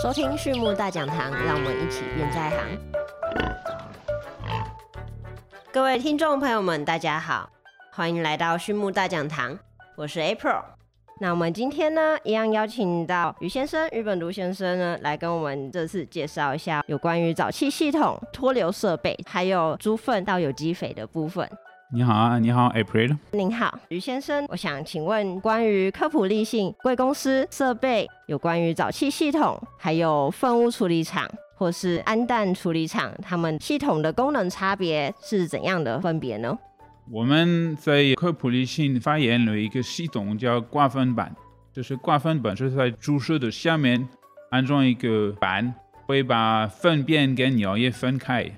收听畜牧大讲堂，让我们一起变在行。各位听众朋友们，大家好，欢迎来到畜牧大讲堂，我是 April。那我们今天呢，一样邀请到于先生、于本如先生呢，来跟我们这次介绍一下有关于沼气系统、脱硫设备，还有猪粪到有机肥的部分。你好啊，你好，April。您好，于先生，我想请问关于科普利信贵公司设备，有关于沼气系统，还有粪污处理厂或是氨氮处理厂，它们系统的功能差别是怎样的分别呢？我们在科普利信发现了一个系统叫挂粪板，就是挂粪板是在猪舍的下面安装一个板，会把粪便跟尿液分开。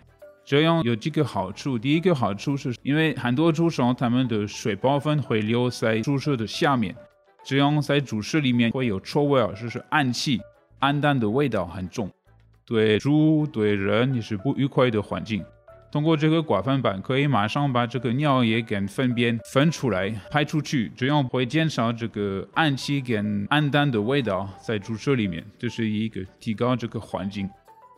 这样有几个好处。第一个好处是因为很多猪场它们的水包粪会留在猪舍的下面，这样在猪舍里面会有臭味，就是氨气、氨氮的味道很重，对猪对人也是不愉快的环境。通过这个刮粪板，可以马上把这个尿液跟粪便分出来排出去，这样会减少这个氨气跟氨氮的味道在猪舍里面，这是一个提高这个环境。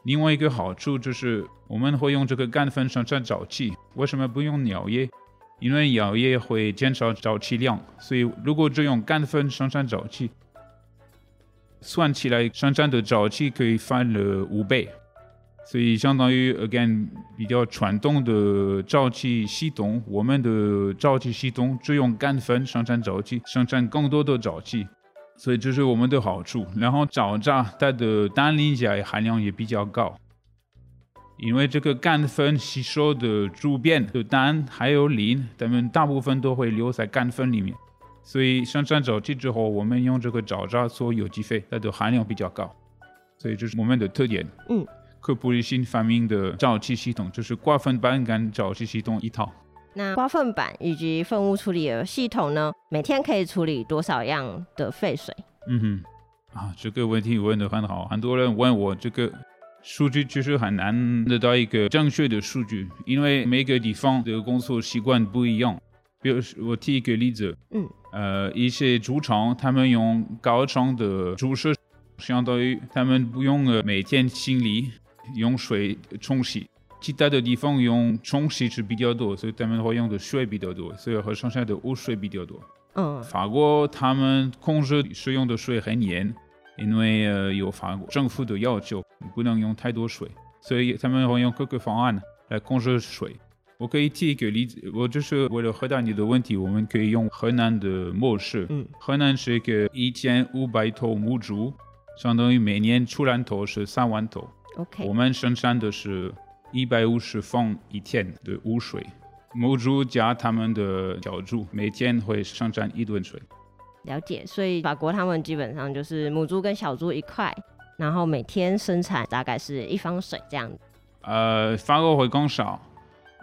另外一个好处就是，我们会用这个干粉生产沼气。为什么不用尿液？因为尿液会减少沼气量，所以如果只用干粉生产沼气，算起来生产的沼气可以翻了五倍。所以相当于 again 比较传统的沼气系统，我们的沼气系统只用干粉生产沼气，生产更多的沼气。所以这是我们的好处，然后沼渣它的氮磷钾含量也比较高，因为这个干粉吸收的猪便的氮还有磷，它们大部分都会留在干粉里面，所以生产沼气之后，我们用这个沼渣做有机肥，它的含量比较高，所以这是我们的特点。嗯，科普利新发明的沼气系统就是挂粪板干沼气系统一套。那刮粪板以及粪污处理的系统呢？每天可以处理多少样的废水？嗯哼，啊，这个问题问的很好。很多人问我这个数据，其实很难得到一个正确的数据，因为每个地方的工作习惯不一样。比如我提一个例子，嗯，呃，一些猪场他们用高厂的猪舍，相当于他们不用呃每天清理，用水冲洗。其他的地方用冲洗是比较多，所以他们会用的水比较多，所以和剩下的污水比较多。嗯，法国他们控制使用的水很严，因为呃有法国政府的要求，不能用太多水，所以他们会用各个方案来控制水。我可以提一个例子，我就是为了回答你的问题，我们可以用河南的模式。嗯，河南是一个一千五百头母猪，相当于每年出栏头是三万头。OK，我们生产的是。一百五十方一天的污水，母猪加他们的小猪每天会生产一吨水。了解，所以法国他们基本上就是母猪跟小猪一块，然后每天生产大概是一方水这样。呃，法国会更少，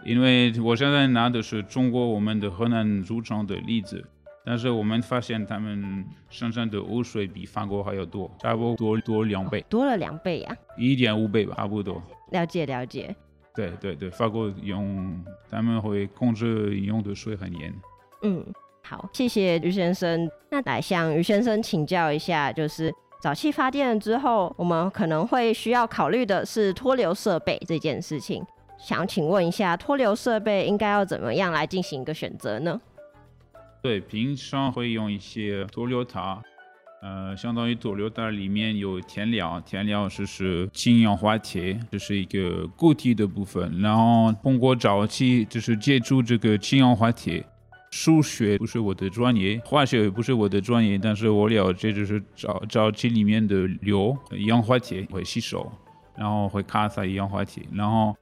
因为我现在拿的是中国我们的河南猪场的例子，但是我们发现他们身上的污水比法国还要多，差不多多两倍，多了两倍呀，一点五倍吧，差不多。了解了解，对对对，法国用他们会控制饮用的水很严。嗯，好，谢谢于先生。那来向于先生请教一下，就是沼气发电之后，我们可能会需要考虑的是脱硫设备这件事情。想请问一下，脱硫设备应该要怎么样来进行一个选择呢？对，平常会用一些脱硫塔。呃，相当于多硫袋里面有填料，填料就是氢氧化铁，这是一个固体的部分。然后通过沼气，就是接触这个氢氧化铁。数学不是我的专业，化学也不是我的专业，但是我了解就是沼沼气里面的硫氧化铁会吸收，然后会卡在一氧化铁，然后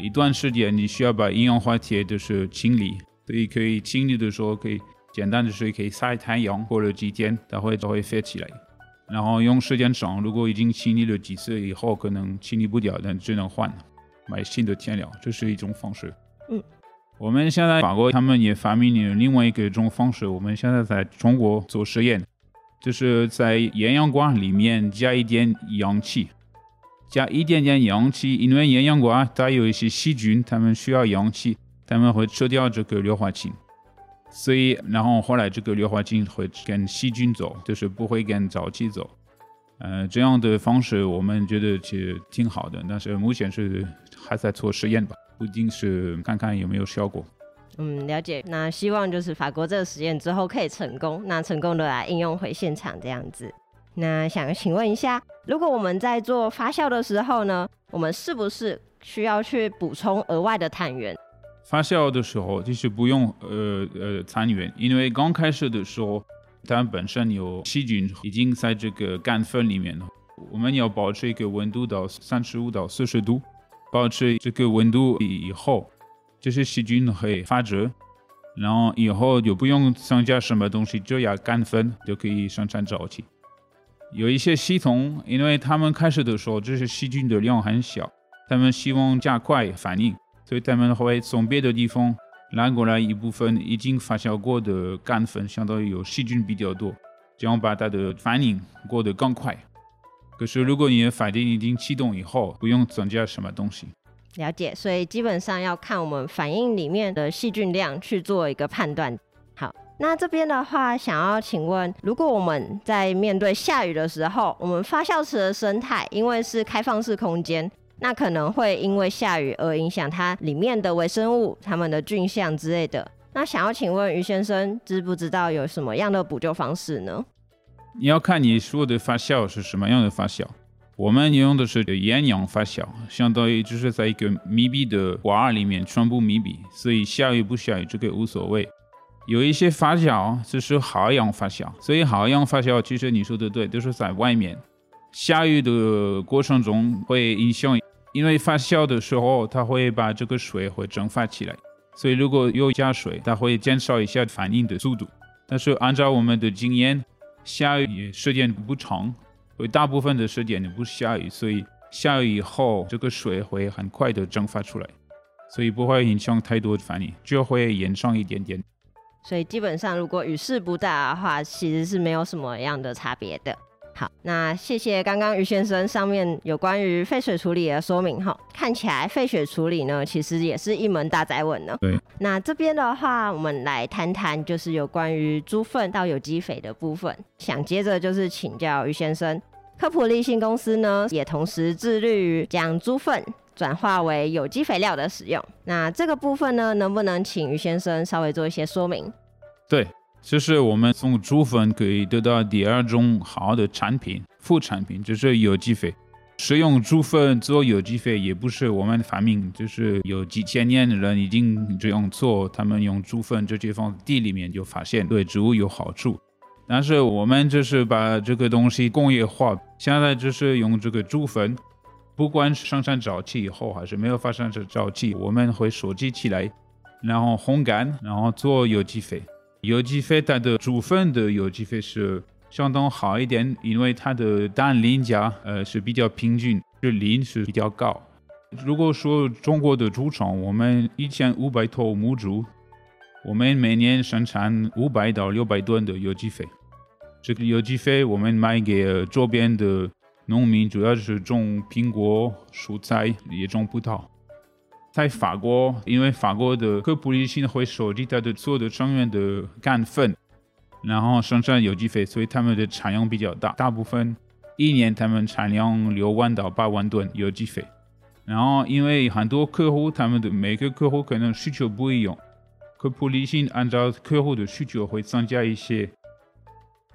一段时间你需要把一氧化铁就是清理，所以可以清理的时候可以。简单的水可以晒太阳，过了几天它会它会飞起来，然后用时间长，如果已经清理了几次以后，可能清理不掉，那只能换买新的填料，这是一种方式。嗯，我们现在法国他们也发明了另外一个种方式，我们现在在中国做实验，就是在厌氧管里面加一点氧气，加一点点氧气，因为厌氧管它有一些细菌，它们需要氧气，它们会吃掉这个硫化氢。所以，然后后来这个硫化氢会跟细菌走，就是不会跟沼气走。呃，这样的方式我们觉得其实挺好的，但是目前是还在做实验吧，不一定是看看有没有效果。嗯，了解。那希望就是法国这个实验之后可以成功，那成功的来应用回现场这样子。那想请问一下，如果我们在做发酵的时候呢，我们是不是需要去补充额外的碳源？发酵的时候就是不用呃呃残源，因为刚开始的时候它本身有细菌已经在这个干粉里面了。我们要保持一个温度到三十五到四十度，保持这个温度以后。这些细菌会发芽，然后以后就不用增加什么东西，只要干粉就可以生产沼气。有一些系统，因为他们开始的时候这些细菌的量很小，他们希望加快反应，所以他们会从别的地方拿过来一部分已经发酵过的干粉，相当于有细菌比较多，这样把它的反应过得更快。可是如果你的反应已经启动以后，不用增加什么东西。了解，所以基本上要看我们反应里面的细菌量去做一个判断。好，那这边的话，想要请问，如果我们在面对下雨的时候，我们发酵池的生态因为是开放式空间，那可能会因为下雨而影响它里面的微生物、它们的菌相之类的。那想要请问于先生，知不知道有什么样的补救方式呢？你要看你说的发酵是什么样的发酵。我们用的是厌氧发酵，相当于就是在一个密闭的罐里面全部密闭，所以下雨不下雨这个无所谓。有一些发酵就是好氧发酵，所以好氧发酵其实你说的对，都是在外面。下雨的过程中会影响，因为发酵的时候它会把这个水会蒸发起来，所以如果有加水，它会减少一下反应的速度。但是按照我们的经验，下雨时间不长。会大部分的时间不下雨，所以下雨以后这个水会很快的蒸发出来，所以不会影响太多的反应，就会延长一点点。所以基本上如果雨势不大的话，其实是没有什么样的差别的。好，那谢谢刚刚于先生上面有关于废水处理的说明哈。看起来废水处理呢，其实也是一门大宅问呢。对。那这边的话，我们来谈谈就是有关于猪粪到有机肥的部分。想接着就是请教于先生，科普利信公司呢也同时致力于将猪粪转化为有机肥料的使用。那这个部分呢，能不能请于先生稍微做一些说明？对。就是我们从猪粪可以得到第二种好的产品，副产品就是有机肥。使用猪粪做有机肥也不是我们发明，就是有几千年的人已经这样做。他们用猪粪直接放地里面就发现对植物有好处。但是我们就是把这个东西工业化，现在就是用这个猪粪，不管是生产沼气以后还是没有发生沼气，我们会收集起来，然后烘干，然后做有机肥。有机肥它的猪粪的有机肥是相当好一点，因为它的氮磷钾呃是比较平均，这磷是比较高。如果说中国的猪场，我们一千五百头母猪，我们每年生产五百到六百吨的有机肥。这个有机肥我们卖给周边的农民，主要是种苹果、蔬菜，也种葡萄。在法国，因为法国的科普利信会收集它的所有的成员的干粉，然后生产有机肥，所以他们的产量比较大。大部分一年他们产量六万到八万吨有机肥。然后因为很多客户，他们的每个客户可能需求不一样，科普利信按照客户的需求会增加一些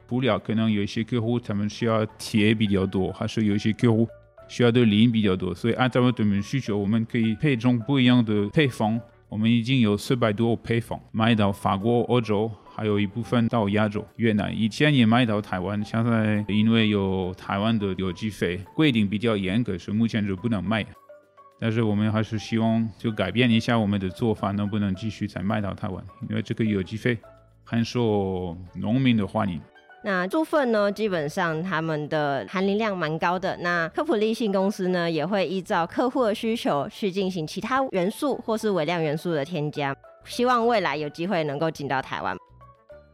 布料，可能有一些客户他们需要铁比较多，还是有一些客户。需要的磷比较多，所以按照我们需求，我们可以配种不一样的配方。我们已经有四百多配方卖到法国、欧洲，还有一部分到亚洲、越南，以前也卖到台湾。现在因为有台湾的有机肥规定比较严格，所以目前就不能卖。但是我们还是希望就改变一下我们的做法，能不能继续再卖到台湾？因为这个有机肥很受农民的欢迎。那猪粪呢，基本上他们的含磷量蛮高的。那科普利信公司呢，也会依照客户的需求去进行其他元素或是微量元素的添加，希望未来有机会能够进到台湾。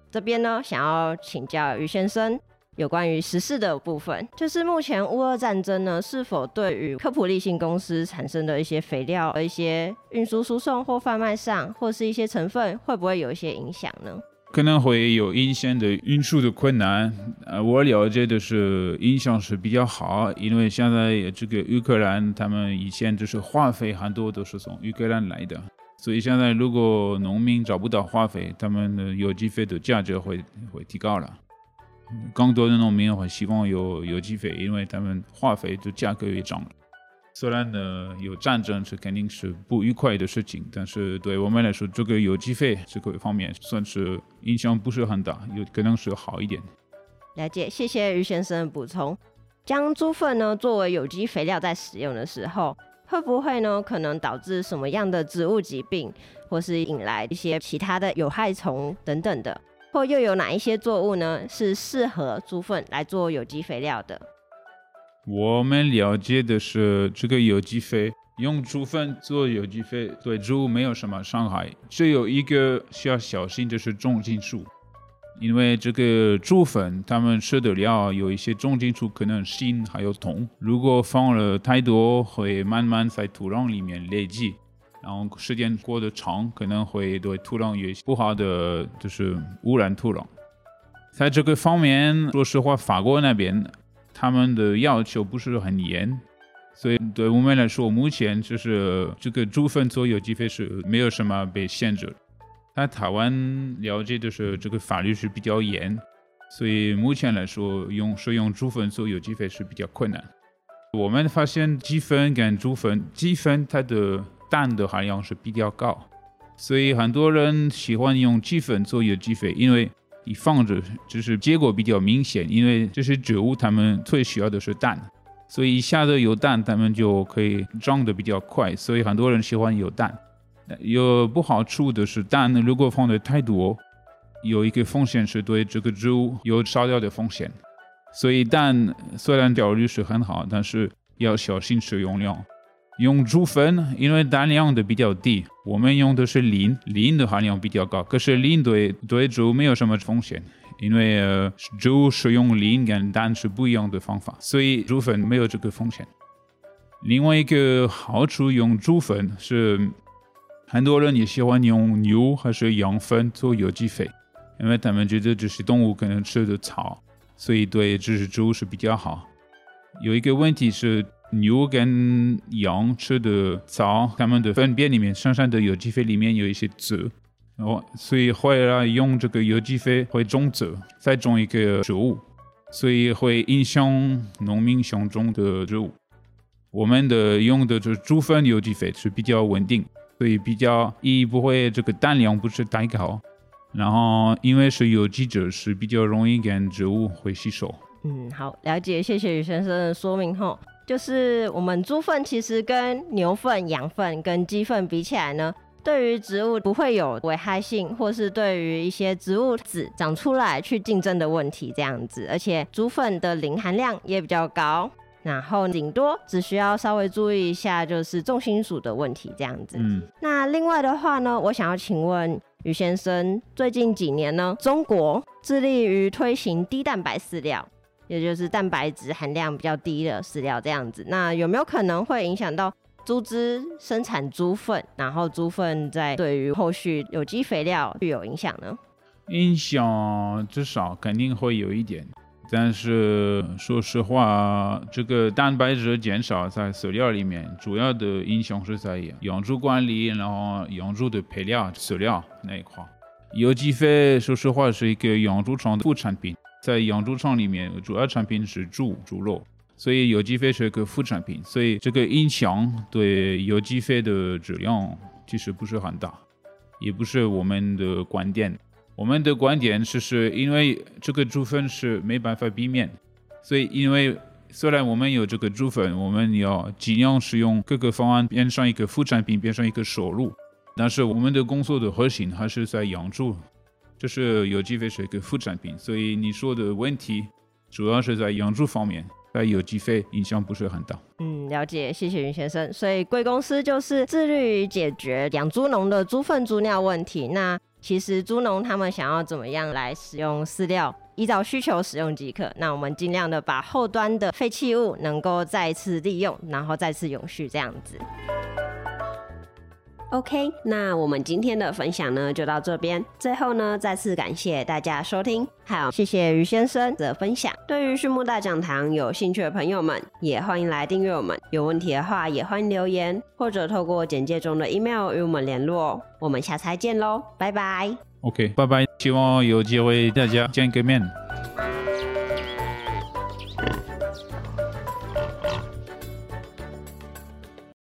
这边呢，想要请教于先生有关于时事的部分，就是目前乌俄战争呢，是否对于科普利信公司产生的一些肥料、和一些运输、输送或贩卖上，或是一些成分，会不会有一些影响呢？可能会有影响的运输的困难。呃，我了解的是影响是比较好，因为现在这个乌克兰他们以前就是化肥很多都是从乌克兰来的，所以现在如果农民找不到化肥，他们的有机肥的价值会会提高了。更多的农民会希望有有机肥，因为他们化肥的价格也涨了。虽然呢有战争是肯定是不愉快的事情，但是对我们来说，这个有机肥这个方面算是影响不是很大，有可能是好一点。了解，谢谢于先生的补充。将猪粪呢作为有机肥料在使用的时候，会不会呢可能导致什么样的植物疾病，或是引来一些其他的有害虫等等的？或又有哪一些作物呢是适合猪粪来做有机肥料的？我们了解的是，这个有机肥用猪粪做有机肥对植物没有什么伤害，只有一个需要小心就是重金属，因为这个猪粪它们吃的料有一些重金属，可能锌还有铜，如果放了太多，会慢慢在土壤里面累积。然后时间过得长，可能会对土壤有些不好的，就是污染土壤。在这个方面，说实话，法国那边他们的要求不是很严，所以对我们来说，目前就是这个猪粪做有机肥是没有什么被限制。在台湾了解的是，这个法律是比较严，所以目前来说，用是用猪粪做有机肥是比较困难。我们发现鸡粪跟猪粪，鸡粪它的氮的含量是比较高，所以很多人喜欢用鸡粪做有机肥，因为一放着就是结果比较明显。因为这些植物它们最需要的是氮，所以一下子有氮，它们就可以长得比较快。所以很多人喜欢有氮。有不好处的是，氮如果放的太多，有一个风险是对这个植物有烧掉的风险。所以氮虽然效率是很好，但是要小心使用量。用猪粪，因为氮量的比较低，我们用的是磷，磷的含量比较高。可是磷对对猪没有什么风险，因为呃猪使用磷跟氮是不一样的方法，所以猪粪没有这个风险。另外一个好处用猪粪是，很多人也喜欢用牛还是羊粪做有机肥，因为他们觉得这些动物可能吃的草，所以对这只猪是比较好。有一个问题是。牛跟羊吃的草，它们的粪便里面生产的有机肥里面有一些籽，哦，所以后来用这个有机肥会种籽，再种一个植物，所以会影响农民想种的植物。我们的用的就是猪粪有机肥是比较稳定，所以比较一不会这个氮量不是太高，然后因为是有机质，是比较容易跟植物会吸收。嗯，好，了解，谢谢宇先生的说明后。就是我们猪粪其实跟牛粪、羊粪跟鸡粪比起来呢，对于植物不会有危害性，或是对于一些植物籽长出来去竞争的问题这样子。而且猪粪的磷含量也比较高，然后顶多只需要稍微注意一下就是重金属的问题这样子。嗯，那另外的话呢，我想要请问于先生，最近几年呢，中国致力于推行低蛋白饲料。也就是蛋白质含量比较低的饲料这样子，那有没有可能会影响到猪只生产猪粪，然后猪粪在对于后续有机肥料具有影响呢？影响至少肯定会有一点，但是说实话，这个蛋白质减少在饲料里面，主要的影响是在养猪管理，然后养猪的配料饲料那一块。有机肥说实话是一个养猪场的副产品。在养猪场里面，主要产品是猪猪肉，所以有机肥是一个副产品，所以这个影响对有机肥的质量其实不是很大，也不是我们的观点。我们的观点是，是因为这个猪粪是没办法避免，所以因为虽然我们有这个猪粪，我们要尽量使用各个方案变成一个副产品，变成一个收入，但是我们的工作的核心还是在养猪。这是有机肥水跟副产品，所以你说的问题主要是在养猪方面，在有机肥影响不是很大。嗯，了解，谢谢云先生。所以贵公司就是致力于解决养猪农的猪粪、猪尿问题。那其实猪农他们想要怎么样来使用饲料，依照需求使用即可。那我们尽量的把后端的废弃物能够再次利用，然后再次永续这样子。OK，那我们今天的分享呢就到这边。最后呢，再次感谢大家收听，还有谢谢于先生的分享。对于畜牧大讲堂有兴趣的朋友们，也欢迎来订阅我们。有问题的话，也欢迎留言或者透过简介中的 email 与我们联络。我们下次再见喽，拜拜。OK，拜拜，希望有机会大家见个面。